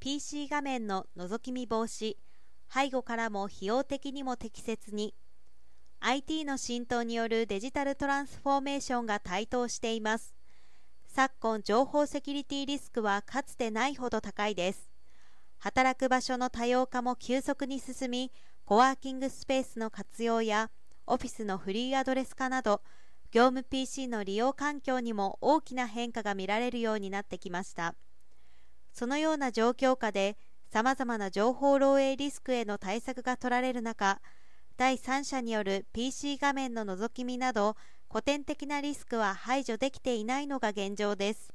PC 画面の覗き見防止背後からも費用的にも適切に IT の浸透によるデジタルトランスフォーメーションが台頭しています。昨今情報セキュリティリスクはかつてないほど高いです。働く場所の多様化も急速に進みコワーキングスペースの活用やオフィスのフリーアドレス化など業務 PC の利用環境にも大きな変化が見られるようになってきました。そのような状況下でさまざまな情報漏洩リスクへの対策が取られる中第三者による PC 画面の覗き見など古典的なリスクは排除できていないのが現状です。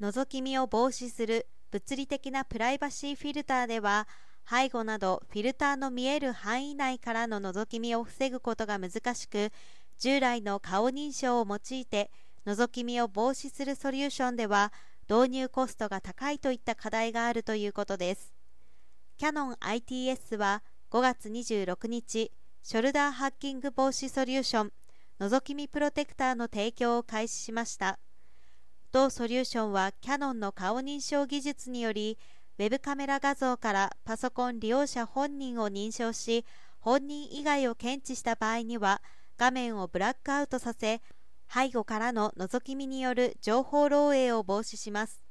覗き見を防止する物理的なプライバシーフィルターでは背後などフィルターの見える範囲内からの覗き見を防ぐことが難しく従来の顔認証を用いて覗き見を防止するソリューションでは導入コストが高いといった課題があるということです。キャノン ITS は5月26日ショルダーハッキング防止ソリューション覗き見プロテクターの提供を開始しました。同ソリューションはキャノンの顔認証技術によりウェブカメラ画像からパソコン利用者本人を認証し本人以外を検知した場合には画面をブラックアウトさせ背後からの覗き見による情報漏洩を防止します。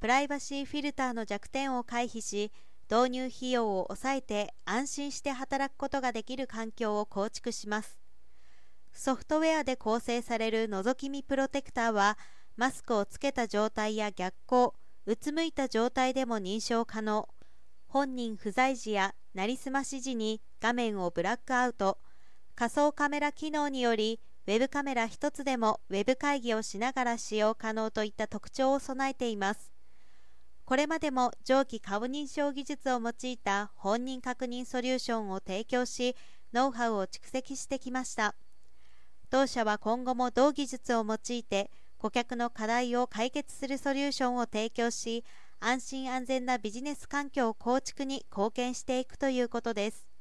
プライバシーフィルターの弱点を回避し導入費用を抑えて安心して働くことができる環境を構築します。ソフトウェアで構成される覗き見プロテクターはマスクをつけた状態や逆光うつむいた状態でも認証可能。本人不在時やなりすまし時に画面をブラックアウト。仮想カメラ機能によりウェブカメラ1つでもウェブ会議をしながら使用可能といった特徴を備えています。これまでも上記顔認証技術を用いた本人確認ソリューションを提供しノウハウを蓄積してきました。同社は今後も同技術を用いて顧客の課題を解決するソリューションを提供し安心安全なビジネス環境構築に貢献していくということです。